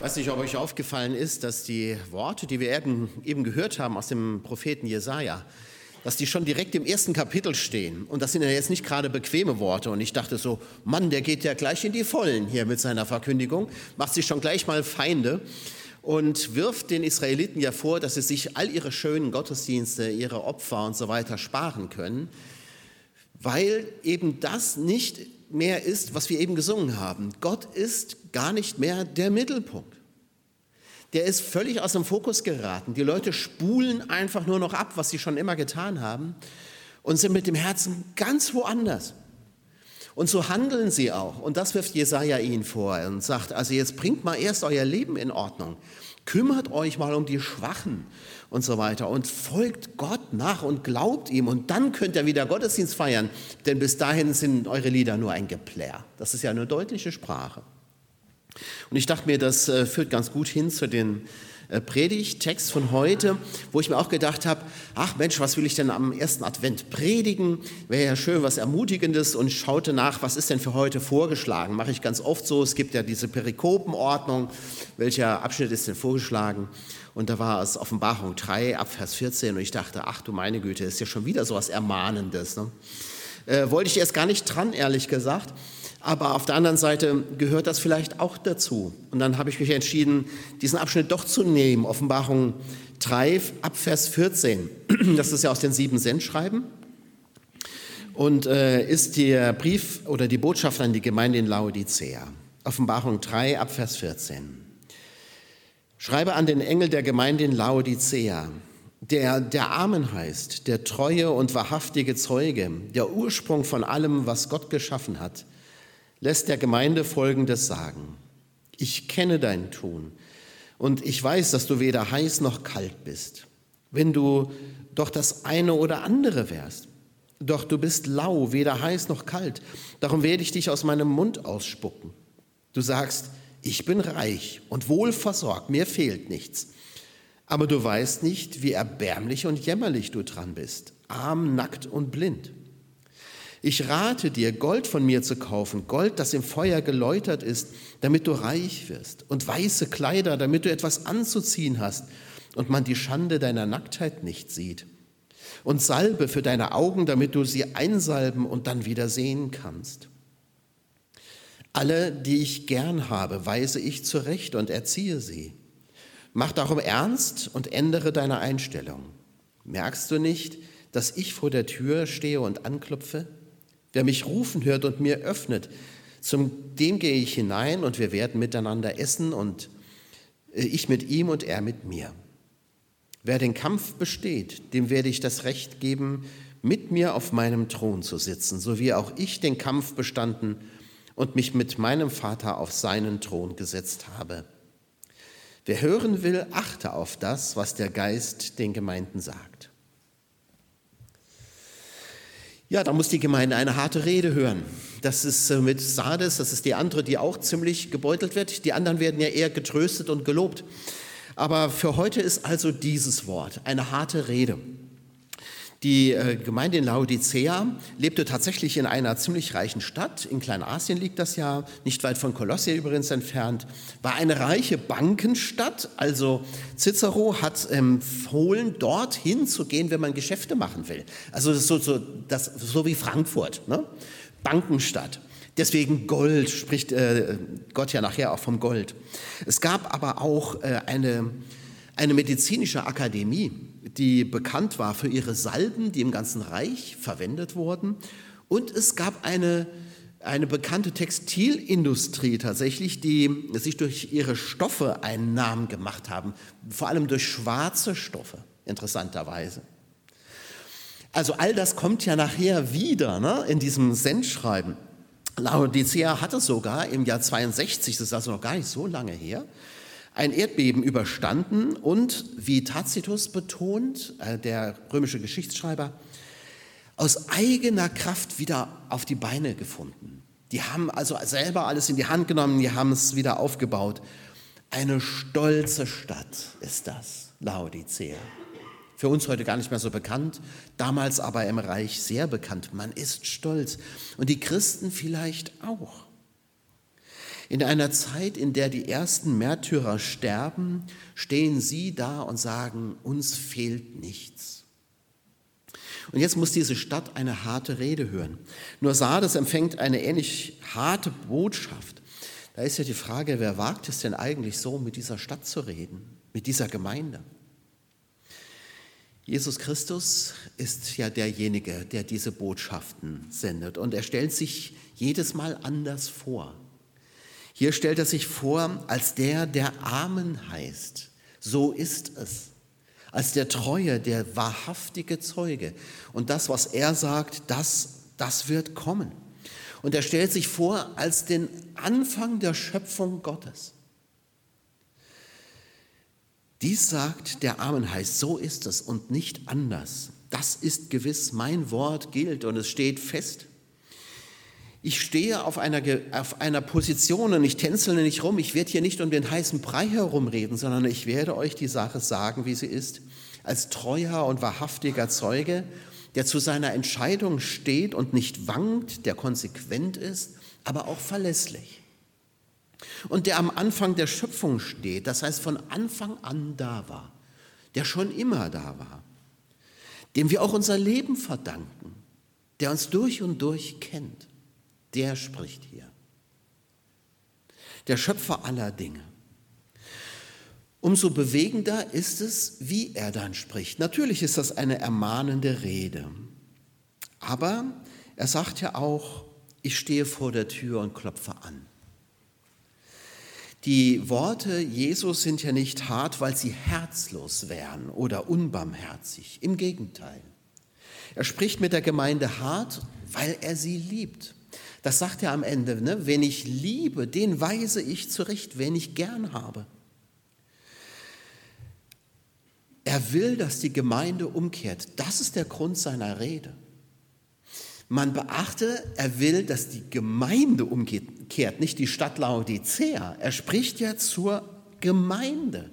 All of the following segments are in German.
weiß nicht, ob euch aufgefallen ist, dass die Worte, die wir eben, gehört haben aus dem Propheten Jesaja, dass die schon direkt im ersten Kapitel stehen. Und das sind ja jetzt nicht gerade bequeme Worte. Und ich dachte so, Mann, der geht ja gleich in die Vollen hier mit seiner Verkündigung, macht sich schon gleich mal Feinde und wirft den Israeliten ja vor, dass sie sich all ihre schönen Gottesdienste, ihre Opfer und so weiter sparen können, weil eben das nicht mehr ist, was wir eben gesungen haben. Gott ist gar nicht mehr der Mittelpunkt. Der ist völlig aus dem Fokus geraten. Die Leute spulen einfach nur noch ab, was sie schon immer getan haben und sind mit dem Herzen ganz woanders. Und so handeln sie auch. Und das wirft Jesaja ihnen vor und sagt: Also, jetzt bringt mal erst euer Leben in Ordnung. Kümmert euch mal um die Schwachen und so weiter und folgt Gott nach und glaubt ihm und dann könnt ihr wieder Gottesdienst feiern, denn bis dahin sind eure Lieder nur ein Geplär. Das ist ja eine deutliche Sprache. Und ich dachte mir, das äh, führt ganz gut hin zu den äh, Predigttext von heute, wo ich mir auch gedacht habe, ach Mensch, was will ich denn am ersten Advent predigen? Wäre ja schön was Ermutigendes und schaute nach, was ist denn für heute vorgeschlagen? Mache ich ganz oft so, es gibt ja diese Perikopenordnung, welcher Abschnitt ist denn vorgeschlagen? Und da war es Offenbarung 3 ab Vers 14 und ich dachte, ach du meine Güte, ist ja schon wieder so was Ermahnendes. Ne? Äh, wollte ich erst gar nicht dran, ehrlich gesagt. Aber auf der anderen Seite gehört das vielleicht auch dazu. Und dann habe ich mich entschieden, diesen Abschnitt doch zu nehmen. Offenbarung 3 ab Vers 14. Das ist ja aus den sieben Sendschreiben. Und äh, ist der Brief oder die Botschaft an die Gemeinde in Laodicea. Offenbarung 3 ab Vers 14. Schreibe an den Engel der Gemeinde in Laodicea, der der Amen heißt, der treue und wahrhaftige Zeuge, der Ursprung von allem, was Gott geschaffen hat lässt der Gemeinde Folgendes sagen. Ich kenne dein Tun und ich weiß, dass du weder heiß noch kalt bist. Wenn du doch das eine oder andere wärst, doch du bist lau, weder heiß noch kalt, darum werde ich dich aus meinem Mund ausspucken. Du sagst, ich bin reich und wohl versorgt, mir fehlt nichts. Aber du weißt nicht, wie erbärmlich und jämmerlich du dran bist, arm, nackt und blind. Ich rate dir, Gold von mir zu kaufen, Gold, das im Feuer geläutert ist, damit du reich wirst, und weiße Kleider, damit du etwas anzuziehen hast und man die Schande deiner Nacktheit nicht sieht, und Salbe für deine Augen, damit du sie einsalben und dann wieder sehen kannst. Alle, die ich gern habe, weise ich zurecht und erziehe sie. Mach darum ernst und ändere deine Einstellung. Merkst du nicht, dass ich vor der Tür stehe und anklopfe? Wer mich rufen hört und mir öffnet, zum dem gehe ich hinein und wir werden miteinander essen und äh, ich mit ihm und er mit mir. Wer den Kampf besteht, dem werde ich das Recht geben, mit mir auf meinem Thron zu sitzen, so wie auch ich den Kampf bestanden und mich mit meinem Vater auf seinen Thron gesetzt habe. Wer hören will, achte auf das, was der Geist den Gemeinden sagt. Ja, da muss die Gemeinde eine harte Rede hören. Das ist äh, mit Sardes, das ist die andere, die auch ziemlich gebeutelt wird. Die anderen werden ja eher getröstet und gelobt. Aber für heute ist also dieses Wort eine harte Rede. Die äh, Gemeinde in Laodicea lebte tatsächlich in einer ziemlich reichen Stadt. In Kleinasien liegt das ja, nicht weit von Kolossia übrigens entfernt. War eine reiche Bankenstadt. Also Cicero hat empfohlen, dorthin zu gehen, wenn man Geschäfte machen will. Also das so, so, das, so wie Frankfurt, ne? Bankenstadt. Deswegen Gold spricht äh, Gott ja nachher auch vom Gold. Es gab aber auch äh, eine, eine medizinische Akademie die bekannt war für ihre Salben, die im ganzen Reich verwendet wurden. Und es gab eine, eine bekannte Textilindustrie tatsächlich, die sich durch ihre Stoffe einen Namen gemacht haben, vor allem durch schwarze Stoffe, interessanterweise. Also all das kommt ja nachher wieder ne, in diesem Sendschreiben. Laodicea hatte sogar im Jahr 62, das ist also noch gar nicht so lange her, ein Erdbeben überstanden und, wie Tacitus betont, äh, der römische Geschichtsschreiber, aus eigener Kraft wieder auf die Beine gefunden. Die haben also selber alles in die Hand genommen, die haben es wieder aufgebaut. Eine stolze Stadt ist das, Laodicea. Für uns heute gar nicht mehr so bekannt, damals aber im Reich sehr bekannt. Man ist stolz und die Christen vielleicht auch. In einer Zeit, in der die ersten Märtyrer sterben, stehen sie da und sagen, uns fehlt nichts. Und jetzt muss diese Stadt eine harte Rede hören. Nur Sardes empfängt eine ähnlich harte Botschaft. Da ist ja die Frage, wer wagt es denn eigentlich so, mit dieser Stadt zu reden, mit dieser Gemeinde? Jesus Christus ist ja derjenige, der diese Botschaften sendet und er stellt sich jedes Mal anders vor. Hier stellt er sich vor als der, der Amen heißt. So ist es. Als der treue, der wahrhaftige Zeuge. Und das, was er sagt, das, das wird kommen. Und er stellt sich vor als den Anfang der Schöpfung Gottes. Dies sagt der Amen heißt, so ist es und nicht anders. Das ist gewiss, mein Wort gilt und es steht fest. Ich stehe auf einer, auf einer Position und ich tänzele nicht rum. Ich werde hier nicht um den heißen Brei herumreden, sondern ich werde euch die Sache sagen, wie sie ist. Als treuer und wahrhaftiger Zeuge, der zu seiner Entscheidung steht und nicht wankt, der konsequent ist, aber auch verlässlich. Und der am Anfang der Schöpfung steht, das heißt von Anfang an da war, der schon immer da war, dem wir auch unser Leben verdanken, der uns durch und durch kennt der spricht hier. Der Schöpfer aller Dinge. Umso bewegender ist es, wie er dann spricht. Natürlich ist das eine ermahnende Rede. Aber er sagt ja auch, ich stehe vor der Tür und klopfe an. Die Worte Jesus sind ja nicht hart, weil sie herzlos wären oder unbarmherzig. Im Gegenteil. Er spricht mit der Gemeinde hart, weil er sie liebt. Das sagt er am Ende, ne? wen ich liebe, den weise ich zurecht, wen ich gern habe. Er will, dass die Gemeinde umkehrt. Das ist der Grund seiner Rede. Man beachte, er will, dass die Gemeinde umkehrt, nicht die Stadt Laodicea. Er spricht ja zur Gemeinde.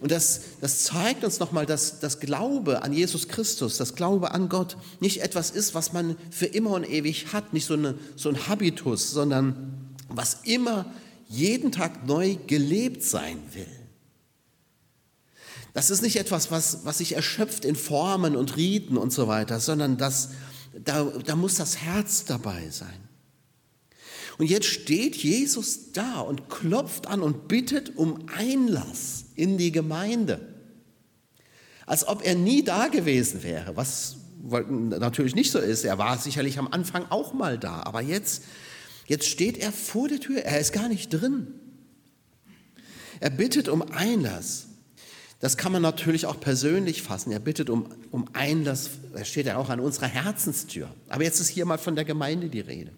Und das, das zeigt uns nochmal, dass das Glaube an Jesus Christus, das Glaube an Gott nicht etwas ist, was man für immer und ewig hat, nicht so, eine, so ein Habitus, sondern was immer jeden Tag neu gelebt sein will. Das ist nicht etwas, was, was sich erschöpft in Formen und Riten und so weiter, sondern das, da, da muss das Herz dabei sein. Und jetzt steht Jesus da und klopft an und bittet um Einlass in die Gemeinde. Als ob er nie da gewesen wäre, was natürlich nicht so ist. Er war sicherlich am Anfang auch mal da, aber jetzt, jetzt steht er vor der Tür, er ist gar nicht drin. Er bittet um Einlass. Das kann man natürlich auch persönlich fassen. Er bittet um, um Einlass, er steht ja auch an unserer Herzenstür. Aber jetzt ist hier mal von der Gemeinde die Rede.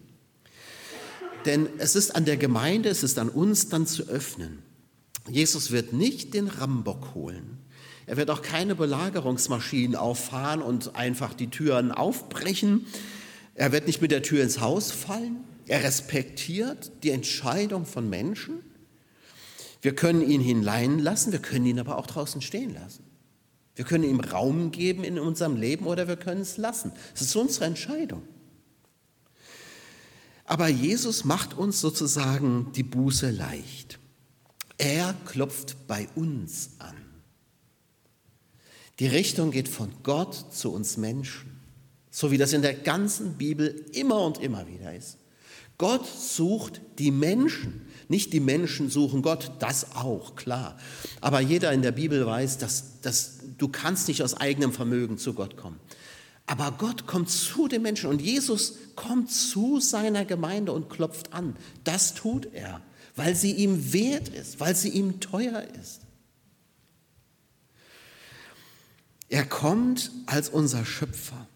Denn es ist an der Gemeinde, es ist an uns dann zu öffnen. Jesus wird nicht den Rambock holen. Er wird auch keine Belagerungsmaschinen auffahren und einfach die Türen aufbrechen. Er wird nicht mit der Tür ins Haus fallen. Er respektiert die Entscheidung von Menschen. Wir können ihn hinein lassen, wir können ihn aber auch draußen stehen lassen. Wir können ihm Raum geben in unserem Leben oder wir können es lassen. Es ist unsere Entscheidung. Aber Jesus macht uns sozusagen die Buße leicht. Er klopft bei uns an. Die Richtung geht von Gott zu uns Menschen, so wie das in der ganzen Bibel immer und immer wieder ist. Gott sucht die Menschen, nicht die Menschen suchen Gott, das auch, klar. Aber jeder in der Bibel weiß, dass, dass du kannst nicht aus eigenem Vermögen zu Gott kommen. Aber Gott kommt zu den Menschen und Jesus kommt zu seiner Gemeinde und klopft an. Das tut er, weil sie ihm wert ist, weil sie ihm teuer ist. Er kommt als unser Schöpfer.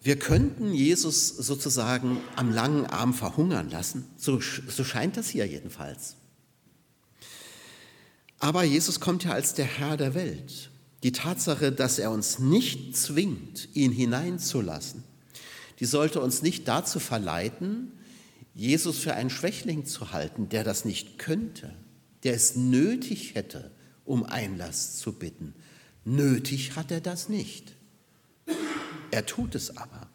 Wir könnten Jesus sozusagen am langen Arm verhungern lassen, so, so scheint das hier jedenfalls. Aber Jesus kommt ja als der Herr der Welt die Tatsache, dass er uns nicht zwingt, ihn hineinzulassen, die sollte uns nicht dazu verleiten, Jesus für einen Schwächling zu halten, der das nicht könnte, der es nötig hätte, um Einlass zu bitten. Nötig hat er das nicht. Er tut es aber.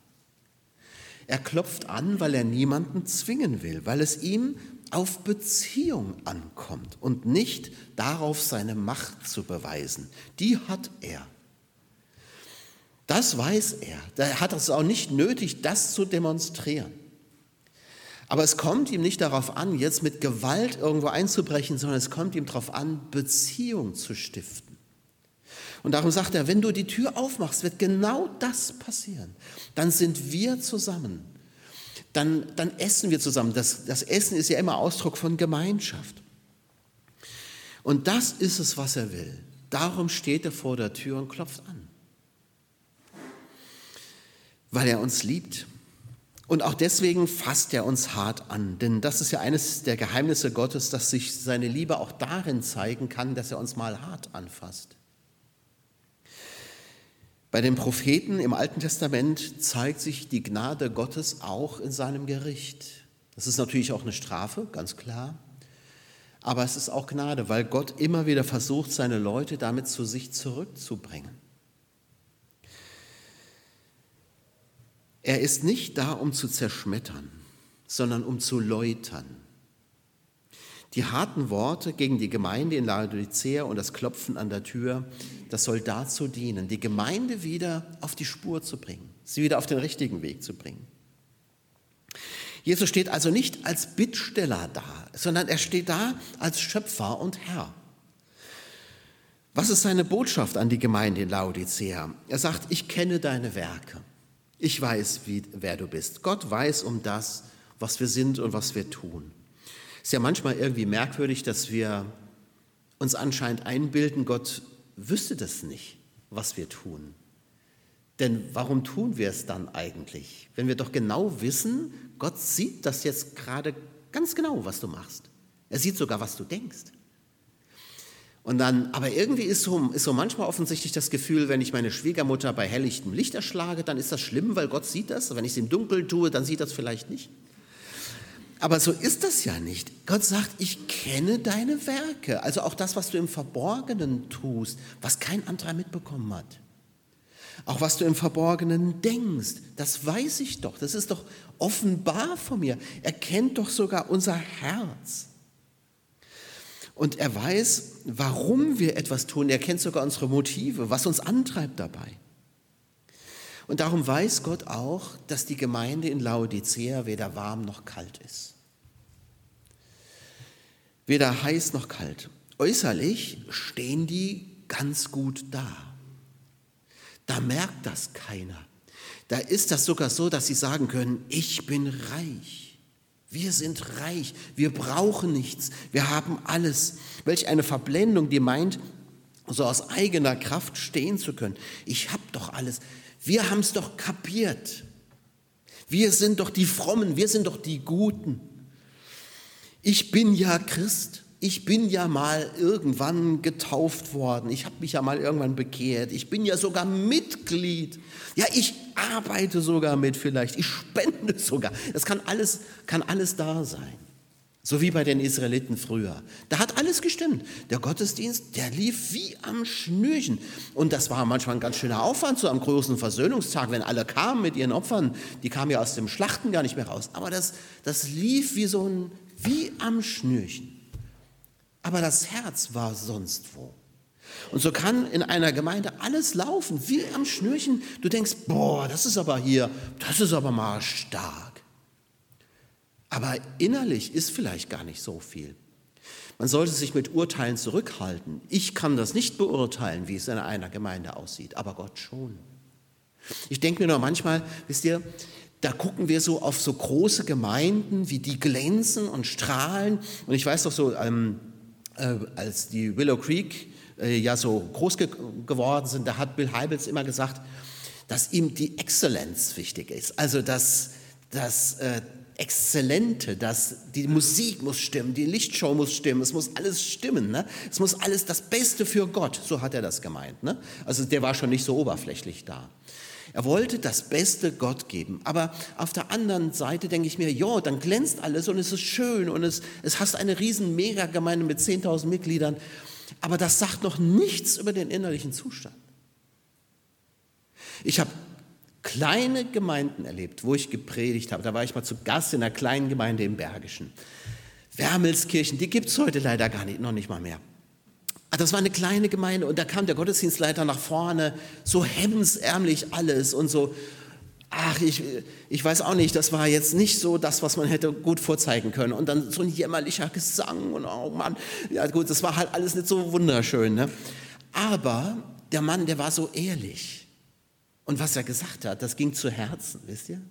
Er klopft an, weil er niemanden zwingen will, weil es ihm auf Beziehung ankommt und nicht darauf, seine Macht zu beweisen. Die hat er. Das weiß er. Er hat es auch nicht nötig, das zu demonstrieren. Aber es kommt ihm nicht darauf an, jetzt mit Gewalt irgendwo einzubrechen, sondern es kommt ihm darauf an, Beziehung zu stiften. Und darum sagt er, wenn du die Tür aufmachst, wird genau das passieren. Dann sind wir zusammen. Dann, dann essen wir zusammen. Das, das Essen ist ja immer Ausdruck von Gemeinschaft. Und das ist es, was er will. Darum steht er vor der Tür und klopft an. Weil er uns liebt und auch deswegen fasst er uns hart an, denn das ist ja eines der Geheimnisse Gottes, dass sich seine Liebe auch darin zeigen kann, dass er uns mal hart anfasst. Bei den Propheten im Alten Testament zeigt sich die Gnade Gottes auch in seinem Gericht. Das ist natürlich auch eine Strafe, ganz klar. Aber es ist auch Gnade, weil Gott immer wieder versucht, seine Leute damit zu sich zurückzubringen. Er ist nicht da, um zu zerschmettern, sondern um zu läutern. Die harten Worte gegen die Gemeinde in Laodicea und das Klopfen an der Tür, das soll dazu dienen, die Gemeinde wieder auf die Spur zu bringen, sie wieder auf den richtigen Weg zu bringen. Jesus steht also nicht als Bittsteller da, sondern er steht da als Schöpfer und Herr. Was ist seine Botschaft an die Gemeinde in Laodicea? Er sagt, ich kenne deine Werke. Ich weiß, wie, wer du bist. Gott weiß um das, was wir sind und was wir tun. Es ist ja manchmal irgendwie merkwürdig, dass wir uns anscheinend einbilden, Gott wüsste das nicht, was wir tun. Denn warum tun wir es dann eigentlich? Wenn wir doch genau wissen, Gott sieht das jetzt gerade ganz genau, was du machst. Er sieht sogar, was du denkst. Und dann, aber irgendwie ist so, ist so manchmal offensichtlich das Gefühl, wenn ich meine Schwiegermutter bei helllichtem Licht erschlage, dann ist das schlimm, weil Gott sieht das. Wenn ich es im Dunkeln tue, dann sieht das vielleicht nicht. Aber so ist das ja nicht. Gott sagt, ich kenne deine Werke. Also auch das, was du im Verborgenen tust, was kein anderer mitbekommen hat. Auch was du im Verborgenen denkst, das weiß ich doch. Das ist doch offenbar von mir. Er kennt doch sogar unser Herz. Und er weiß, warum wir etwas tun. Er kennt sogar unsere Motive, was uns antreibt dabei. Und darum weiß Gott auch, dass die Gemeinde in Laodicea weder warm noch kalt ist. Weder heiß noch kalt. Äußerlich stehen die ganz gut da. Da merkt das keiner. Da ist das sogar so, dass sie sagen können, ich bin reich. Wir sind reich, wir brauchen nichts, wir haben alles. Welch eine Verblendung, die meint, so aus eigener Kraft stehen zu können. Ich habe doch alles. Wir haben es doch kapiert. Wir sind doch die Frommen, wir sind doch die Guten. Ich bin ja Christ ich bin ja mal irgendwann getauft worden, ich habe mich ja mal irgendwann bekehrt, ich bin ja sogar Mitglied, ja, ich arbeite sogar mit vielleicht, ich spende sogar. Das kann alles, kann alles da sein. So wie bei den Israeliten früher. Da hat alles gestimmt. Der Gottesdienst, der lief wie am Schnürchen. Und das war manchmal ein ganz schöner Aufwand, so am großen Versöhnungstag, wenn alle kamen mit ihren Opfern. Die kamen ja aus dem Schlachten gar nicht mehr raus. Aber das, das lief wie so ein, wie am Schnürchen aber das Herz war sonst wo. Und so kann in einer Gemeinde alles laufen, wie am Schnürchen. Du denkst, boah, das ist aber hier, das ist aber mal stark. Aber innerlich ist vielleicht gar nicht so viel. Man sollte sich mit Urteilen zurückhalten. Ich kann das nicht beurteilen, wie es in einer Gemeinde aussieht, aber Gott schon. Ich denke mir nur manchmal, wisst ihr, da gucken wir so auf so große Gemeinden, wie die glänzen und strahlen. Und ich weiß doch so, ähm, äh, als die Willow Creek äh, ja so groß ge geworden sind, da hat Bill Heibels immer gesagt, dass ihm die Exzellenz wichtig ist. Also das, das äh, Exzellente, dass die Musik muss stimmen, die Lichtshow muss stimmen, es muss alles stimmen. Ne? Es muss alles das Beste für Gott, so hat er das gemeint. Ne? Also der war schon nicht so oberflächlich da. Er wollte das Beste Gott geben. Aber auf der anderen Seite denke ich mir, ja, dann glänzt alles und es ist schön und es, es hast eine riesen Megagemeinde mit 10.000 Mitgliedern. Aber das sagt noch nichts über den innerlichen Zustand. Ich habe kleine Gemeinden erlebt, wo ich gepredigt habe. Da war ich mal zu Gast in einer kleinen Gemeinde im Bergischen. Wermelskirchen, die gibt es heute leider gar nicht, noch nicht mal mehr. Ah, das war eine kleine Gemeinde und da kam der Gottesdienstleiter nach vorne, so hemmensärmlich alles und so. Ach, ich, ich weiß auch nicht, das war jetzt nicht so das, was man hätte gut vorzeigen können. Und dann so ein jämmerlicher Gesang und oh Mann, ja gut, das war halt alles nicht so wunderschön. Ne? Aber der Mann, der war so ehrlich. Und was er gesagt hat, das ging zu Herzen, wisst ihr?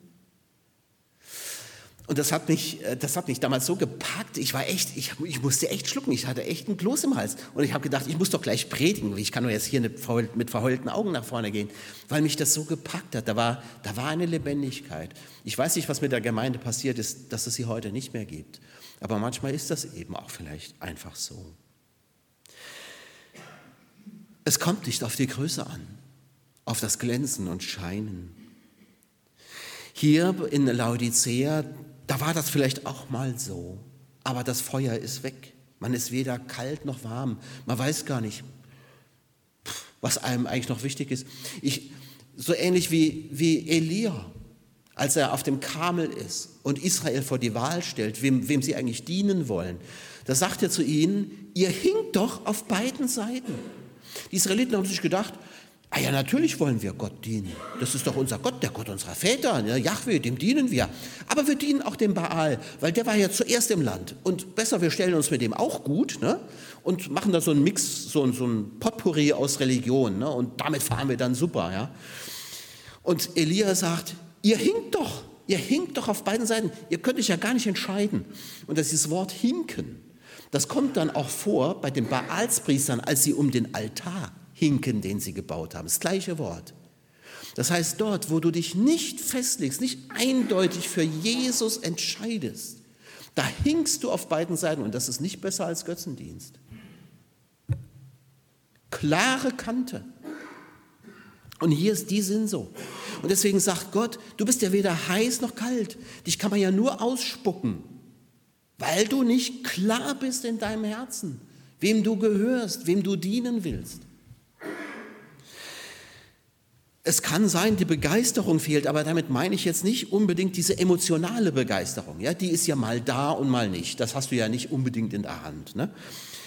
Und das hat mich, äh, das hat mich damals so gepackt. Ich war echt, ich, ich musste echt schlucken. Ich hatte echt einen Kloß im Hals. Und ich habe gedacht, ich muss doch gleich predigen. Ich kann nur jetzt hier mit verheulten Augen nach vorne gehen, weil mich das so gepackt hat. Da war, da war eine Lebendigkeit. Ich weiß nicht, was mit der Gemeinde passiert ist, dass es sie heute nicht mehr gibt. Aber manchmal ist das eben auch vielleicht einfach so. Es kommt nicht auf die Größe an, auf das Glänzen und Scheinen. Hier in Laodicea, da war das vielleicht auch mal so, aber das Feuer ist weg. Man ist weder kalt noch warm. Man weiß gar nicht, was einem eigentlich noch wichtig ist. Ich, so ähnlich wie, wie Elia, als er auf dem Kamel ist und Israel vor die Wahl stellt, wem, wem sie eigentlich dienen wollen. Da sagt er zu ihnen, ihr hinkt doch auf beiden Seiten. Die Israeliten haben sich gedacht, Ah ja, natürlich wollen wir Gott dienen. Das ist doch unser Gott, der Gott unserer Väter, ne? Yahweh, dem dienen wir. Aber wir dienen auch dem Baal, weil der war ja zuerst im Land. Und besser, wir stellen uns mit dem auch gut ne? und machen da so einen Mix, so, so ein Potpourri aus Religion. Ne? Und damit fahren wir dann super. Ja? Und Elia sagt, ihr hinkt doch, ihr hinkt doch auf beiden Seiten. Ihr könnt euch ja gar nicht entscheiden. Und das ist das Wort hinken. Das kommt dann auch vor bei den Baalspriestern, als sie um den Altar hinken, den sie gebaut haben. Das gleiche Wort. Das heißt, dort, wo du dich nicht festlegst, nicht eindeutig für Jesus entscheidest, da hinkst du auf beiden Seiten und das ist nicht besser als Götzendienst. Klare Kante. Und hier ist die Sinn so. Und deswegen sagt Gott, du bist ja weder heiß noch kalt. Dich kann man ja nur ausspucken, weil du nicht klar bist in deinem Herzen, wem du gehörst, wem du dienen willst. Es kann sein, die Begeisterung fehlt, aber damit meine ich jetzt nicht unbedingt diese emotionale Begeisterung. Ja, die ist ja mal da und mal nicht. Das hast du ja nicht unbedingt in der Hand. Ne?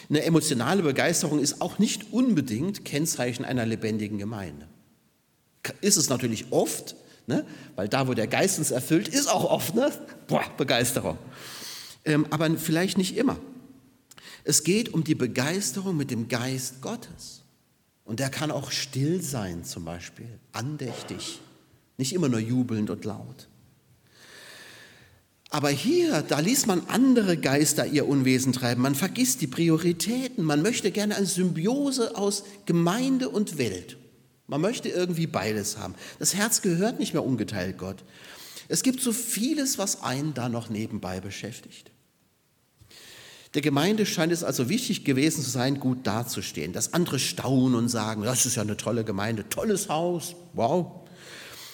Eine emotionale Begeisterung ist auch nicht unbedingt Kennzeichen einer lebendigen Gemeinde. Ist es natürlich oft, ne? weil da, wo der Geist uns erfüllt, ist auch oft ne? Boah, Begeisterung. Ähm, aber vielleicht nicht immer. Es geht um die Begeisterung mit dem Geist Gottes. Und der kann auch still sein zum Beispiel, andächtig, nicht immer nur jubelnd und laut. Aber hier, da ließ man andere Geister ihr Unwesen treiben. Man vergisst die Prioritäten. Man möchte gerne eine Symbiose aus Gemeinde und Welt. Man möchte irgendwie beides haben. Das Herz gehört nicht mehr ungeteilt Gott. Es gibt so vieles, was einen da noch nebenbei beschäftigt. Der Gemeinde scheint es also wichtig gewesen zu sein, gut dazustehen, dass andere staunen und sagen, das ist ja eine tolle Gemeinde, tolles Haus, wow.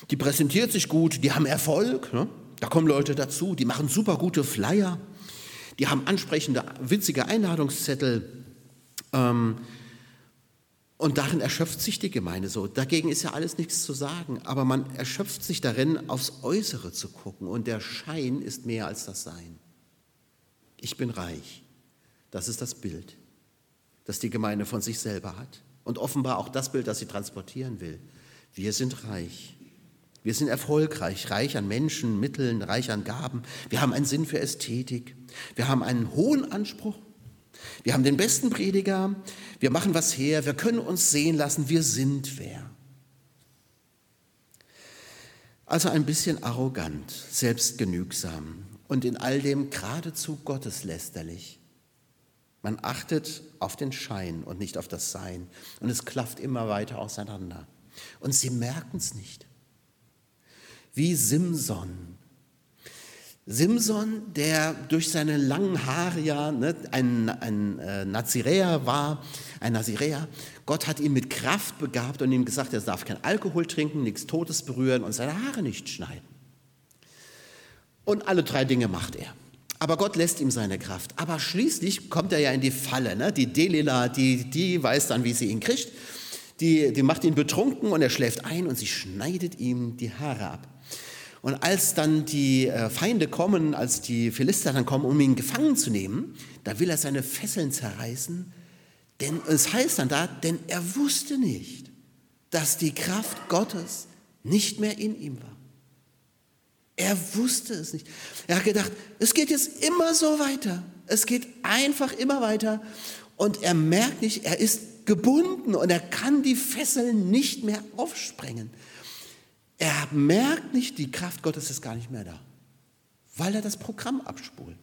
Die präsentiert sich gut, die haben Erfolg, ne? da kommen Leute dazu, die machen super gute Flyer, die haben ansprechende, witzige Einladungszettel. Ähm, und darin erschöpft sich die Gemeinde so. Dagegen ist ja alles nichts zu sagen, aber man erschöpft sich darin, aufs Äußere zu gucken und der Schein ist mehr als das Sein. Ich bin reich. Das ist das Bild, das die Gemeinde von sich selber hat. Und offenbar auch das Bild, das sie transportieren will. Wir sind reich. Wir sind erfolgreich, reich an Menschen, Mitteln, reich an Gaben. Wir haben einen Sinn für Ästhetik. Wir haben einen hohen Anspruch. Wir haben den besten Prediger. Wir machen was her. Wir können uns sehen lassen. Wir sind wer. Also ein bisschen arrogant, selbstgenügsam und in all dem geradezu gotteslästerlich. Man achtet auf den Schein und nicht auf das Sein. Und es klafft immer weiter auseinander. Und sie merken es nicht. Wie Simson. Simson, der durch seine langen Haare ja ne, ein, ein äh, Naziräer war, ein Naziräer. Gott hat ihn mit Kraft begabt und ihm gesagt, er darf kein Alkohol trinken, nichts Totes berühren und seine Haare nicht schneiden. Und alle drei Dinge macht er. Aber Gott lässt ihm seine Kraft. Aber schließlich kommt er ja in die Falle. Ne? Die Delila, die, die weiß dann, wie sie ihn kriegt. die, die macht ihn betrunken und er schläft ein und sie schneidet ihm die Haare ab. Und als dann die äh, Feinde kommen, als die Philister dann kommen, um ihn gefangen zu nehmen, da will er seine Fesseln zerreißen. Denn es heißt dann da, denn er wusste nicht, dass die Kraft Gottes nicht mehr in ihm war. Er wusste es nicht. Er hat gedacht, es geht jetzt immer so weiter. Es geht einfach immer weiter. Und er merkt nicht, er ist gebunden und er kann die Fesseln nicht mehr aufsprengen. Er merkt nicht, die Kraft Gottes ist gar nicht mehr da, weil er das Programm abspult.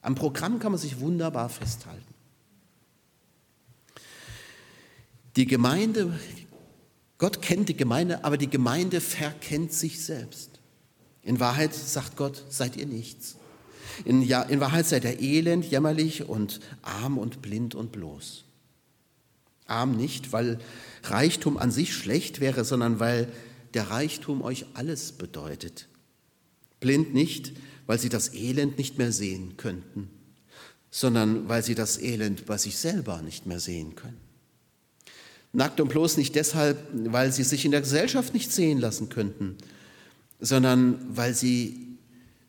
Am Programm kann man sich wunderbar festhalten. Die Gemeinde, Gott kennt die Gemeinde, aber die Gemeinde verkennt sich selbst. In Wahrheit sagt Gott, seid ihr nichts. In, ja, in Wahrheit seid ihr elend, jämmerlich und arm und blind und bloß. Arm nicht, weil Reichtum an sich schlecht wäre, sondern weil der Reichtum euch alles bedeutet. Blind nicht, weil sie das Elend nicht mehr sehen könnten, sondern weil sie das Elend bei sich selber nicht mehr sehen können. Nackt und bloß nicht deshalb, weil sie sich in der Gesellschaft nicht sehen lassen könnten, sondern weil sie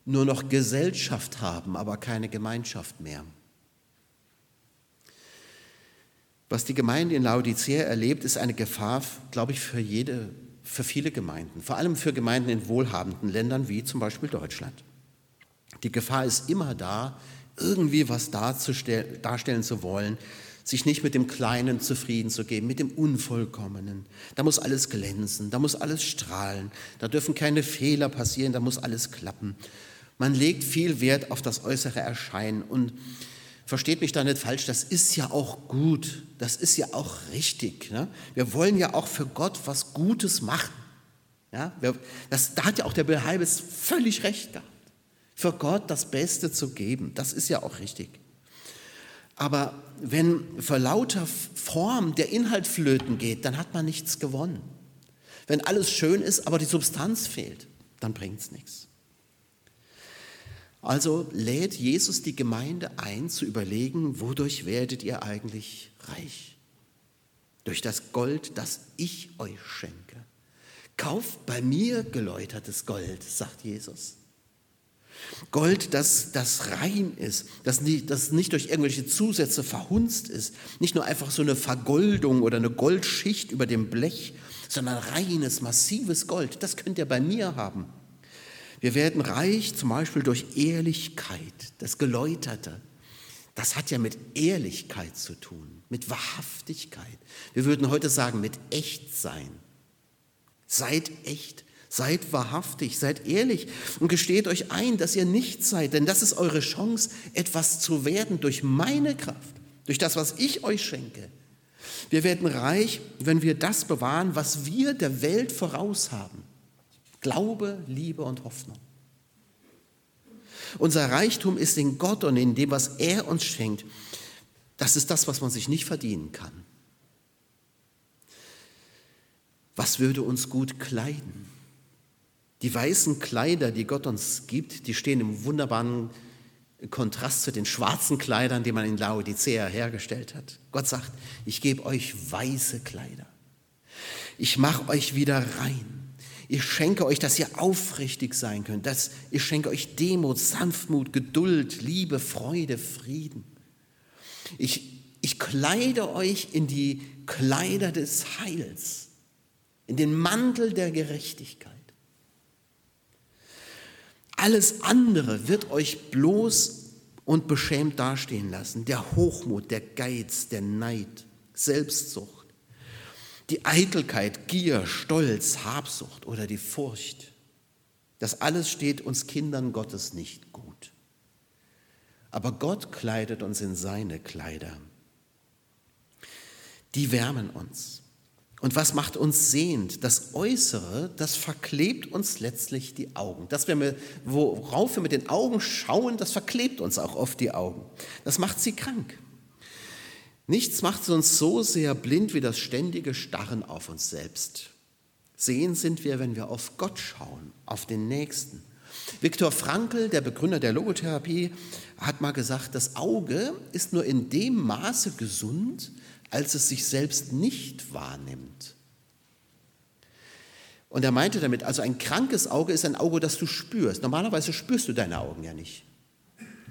nur noch Gesellschaft haben, aber keine Gemeinschaft mehr. Was die Gemeinde in Laodicea erlebt, ist eine Gefahr, glaube ich, für jede, für viele Gemeinden, vor allem für Gemeinden in wohlhabenden Ländern wie zum Beispiel Deutschland. Die Gefahr ist immer da, irgendwie was darstellen zu wollen, sich nicht mit dem Kleinen zufrieden zu geben, mit dem Unvollkommenen. Da muss alles glänzen, da muss alles strahlen, da dürfen keine Fehler passieren, da muss alles klappen. Man legt viel Wert auf das äußere Erscheinen und versteht mich da nicht falsch, das ist ja auch gut, das ist ja auch richtig. Ne? Wir wollen ja auch für Gott was Gutes machen. Ja? Das, da hat ja auch der Bill Heibes völlig recht gehabt. Für Gott das Beste zu geben, das ist ja auch richtig. Aber wenn vor lauter Form der Inhalt flöten geht, dann hat man nichts gewonnen. Wenn alles schön ist, aber die Substanz fehlt, dann bringt es nichts. Also lädt Jesus die Gemeinde ein, zu überlegen, wodurch werdet ihr eigentlich reich? Durch das Gold, das ich euch schenke. Kauft bei mir geläutertes Gold, sagt Jesus. Gold, das, das rein ist, das nicht, das nicht durch irgendwelche Zusätze verhunzt ist, nicht nur einfach so eine Vergoldung oder eine Goldschicht über dem Blech, sondern reines, massives Gold, das könnt ihr bei mir haben. Wir werden reich zum Beispiel durch Ehrlichkeit, das Geläuterte. Das hat ja mit Ehrlichkeit zu tun, mit Wahrhaftigkeit. Wir würden heute sagen, mit Echtsein. Seid echt. Seid wahrhaftig, seid ehrlich und gesteht euch ein, dass ihr nicht seid, denn das ist eure Chance, etwas zu werden durch meine Kraft, durch das, was ich euch schenke. Wir werden reich, wenn wir das bewahren, was wir der Welt voraus haben. Glaube, Liebe und Hoffnung. Unser Reichtum ist in Gott und in dem, was er uns schenkt. Das ist das, was man sich nicht verdienen kann. Was würde uns gut kleiden? Die weißen Kleider, die Gott uns gibt, die stehen im wunderbaren Kontrast zu den schwarzen Kleidern, die man in Laodicea hergestellt hat. Gott sagt, ich gebe euch weiße Kleider. Ich mache euch wieder rein. Ich schenke euch, dass ihr aufrichtig sein könnt. Dass ich schenke euch Demut, Sanftmut, Geduld, Liebe, Freude, Frieden. Ich, ich kleide euch in die Kleider des Heils, in den Mantel der Gerechtigkeit. Alles andere wird euch bloß und beschämt dastehen lassen. Der Hochmut, der Geiz, der Neid, Selbstsucht, die Eitelkeit, Gier, Stolz, Habsucht oder die Furcht. Das alles steht uns Kindern Gottes nicht gut. Aber Gott kleidet uns in seine Kleider. Die wärmen uns. Und was macht uns sehend? Das Äußere, das verklebt uns letztlich die Augen. Das, wir, worauf wir mit den Augen schauen, das verklebt uns auch oft die Augen. Das macht sie krank. Nichts macht uns so sehr blind wie das ständige Starren auf uns selbst. Sehen sind wir, wenn wir auf Gott schauen, auf den Nächsten. Viktor Frankl, der Begründer der Logotherapie, hat mal gesagt, das Auge ist nur in dem Maße gesund, als es sich selbst nicht wahrnimmt. Und er meinte damit, also ein krankes Auge ist ein Auge, das du spürst. Normalerweise spürst du deine Augen ja nicht.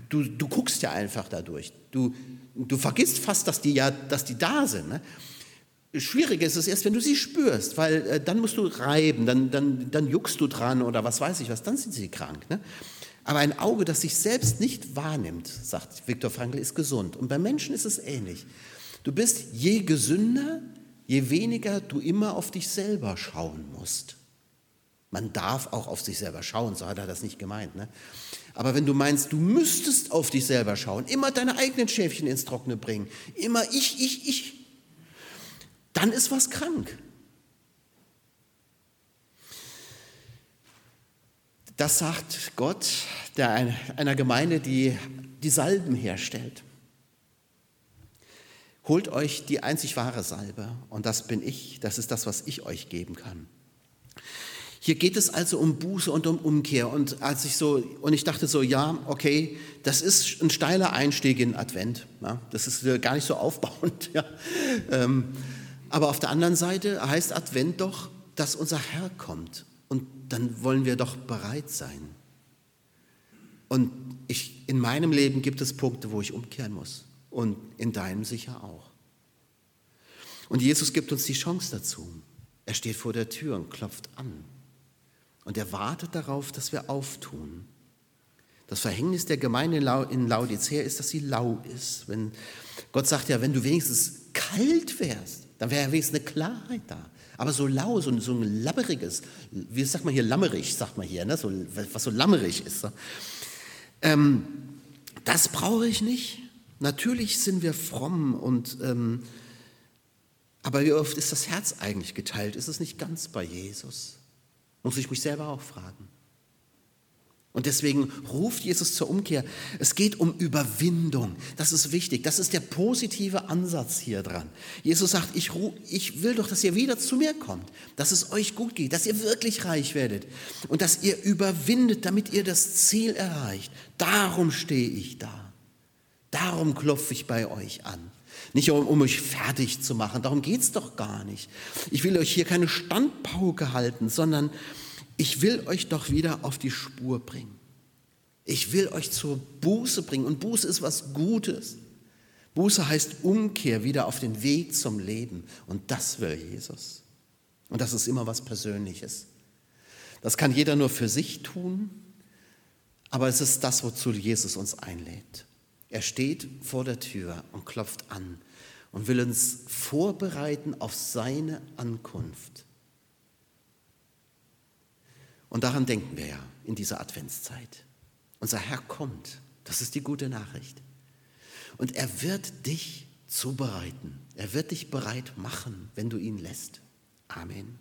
Du, du guckst ja einfach dadurch. Du, du vergisst fast, dass die ja, dass die da sind. Ne? Schwierig ist es erst, wenn du sie spürst, weil äh, dann musst du reiben, dann, dann, dann juckst du dran oder was weiß ich was, dann sind sie krank. Ne? Aber ein Auge, das sich selbst nicht wahrnimmt, sagt Viktor Frankl, ist gesund. Und bei Menschen ist es ähnlich. Du bist je gesünder, je weniger du immer auf dich selber schauen musst. Man darf auch auf sich selber schauen, so hat er das nicht gemeint. Ne? Aber wenn du meinst, du müsstest auf dich selber schauen, immer deine eigenen Schäfchen ins Trockene bringen, immer ich, ich, ich, dann ist was krank. Das sagt Gott der einer Gemeinde, die die Salben herstellt. Holt euch die einzig wahre Salbe und das bin ich, das ist das, was ich euch geben kann. Hier geht es also um Buße und um Umkehr und als ich so und ich dachte so, ja, okay, das ist ein steiler Einstieg in Advent. Ja, das ist äh, gar nicht so aufbauend. Ja. Ähm, aber auf der anderen Seite heißt Advent doch, dass unser Herr kommt und dann wollen wir doch bereit sein. Und ich, in meinem Leben gibt es Punkte, wo ich umkehren muss. Und in deinem sicher auch. Und Jesus gibt uns die Chance dazu. Er steht vor der Tür und klopft an. Und er wartet darauf, dass wir auftun. Das Verhängnis der Gemeinde in Laodicea ist, dass sie lau ist. Wenn, Gott sagt ja, wenn du wenigstens kalt wärst, dann wäre ja wenigstens eine Klarheit da. Aber so lau, so, so ein labberiges, wie sagt man hier, lammerig, sagt man hier, ne? so, was so lammerig ist. Ähm, das brauche ich nicht. Natürlich sind wir fromm und ähm, aber wie oft ist das Herz eigentlich geteilt? Ist es nicht ganz bei Jesus? Muss ich mich selber auch fragen. Und deswegen ruft Jesus zur Umkehr. Es geht um Überwindung. Das ist wichtig. Das ist der positive Ansatz hier dran. Jesus sagt, ich, ich will doch, dass ihr wieder zu mir kommt, dass es euch gut geht, dass ihr wirklich reich werdet und dass ihr überwindet, damit ihr das Ziel erreicht. Darum stehe ich da. Darum klopfe ich bei euch an. Nicht um, um euch fertig zu machen, darum geht es doch gar nicht. Ich will euch hier keine Standpauke halten, sondern ich will euch doch wieder auf die Spur bringen. Ich will euch zur Buße bringen. Und Buße ist was Gutes. Buße heißt Umkehr wieder auf den Weg zum Leben. Und das will Jesus. Und das ist immer was Persönliches. Das kann jeder nur für sich tun, aber es ist das, wozu Jesus uns einlädt. Er steht vor der Tür und klopft an und will uns vorbereiten auf seine Ankunft. Und daran denken wir ja in dieser Adventszeit. Unser Herr kommt. Das ist die gute Nachricht. Und er wird dich zubereiten. Er wird dich bereit machen, wenn du ihn lässt. Amen.